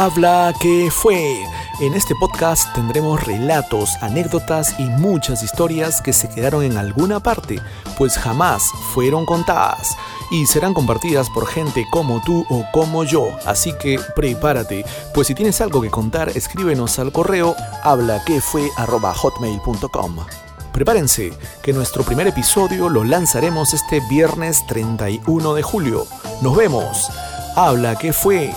Habla que fue. En este podcast tendremos relatos, anécdotas y muchas historias que se quedaron en alguna parte, pues jamás fueron contadas y serán compartidas por gente como tú o como yo. Así que prepárate, pues si tienes algo que contar, escríbenos al correo hablaquefue@hotmail.com. Prepárense, que nuestro primer episodio lo lanzaremos este viernes 31 de julio. Nos vemos. Habla que fue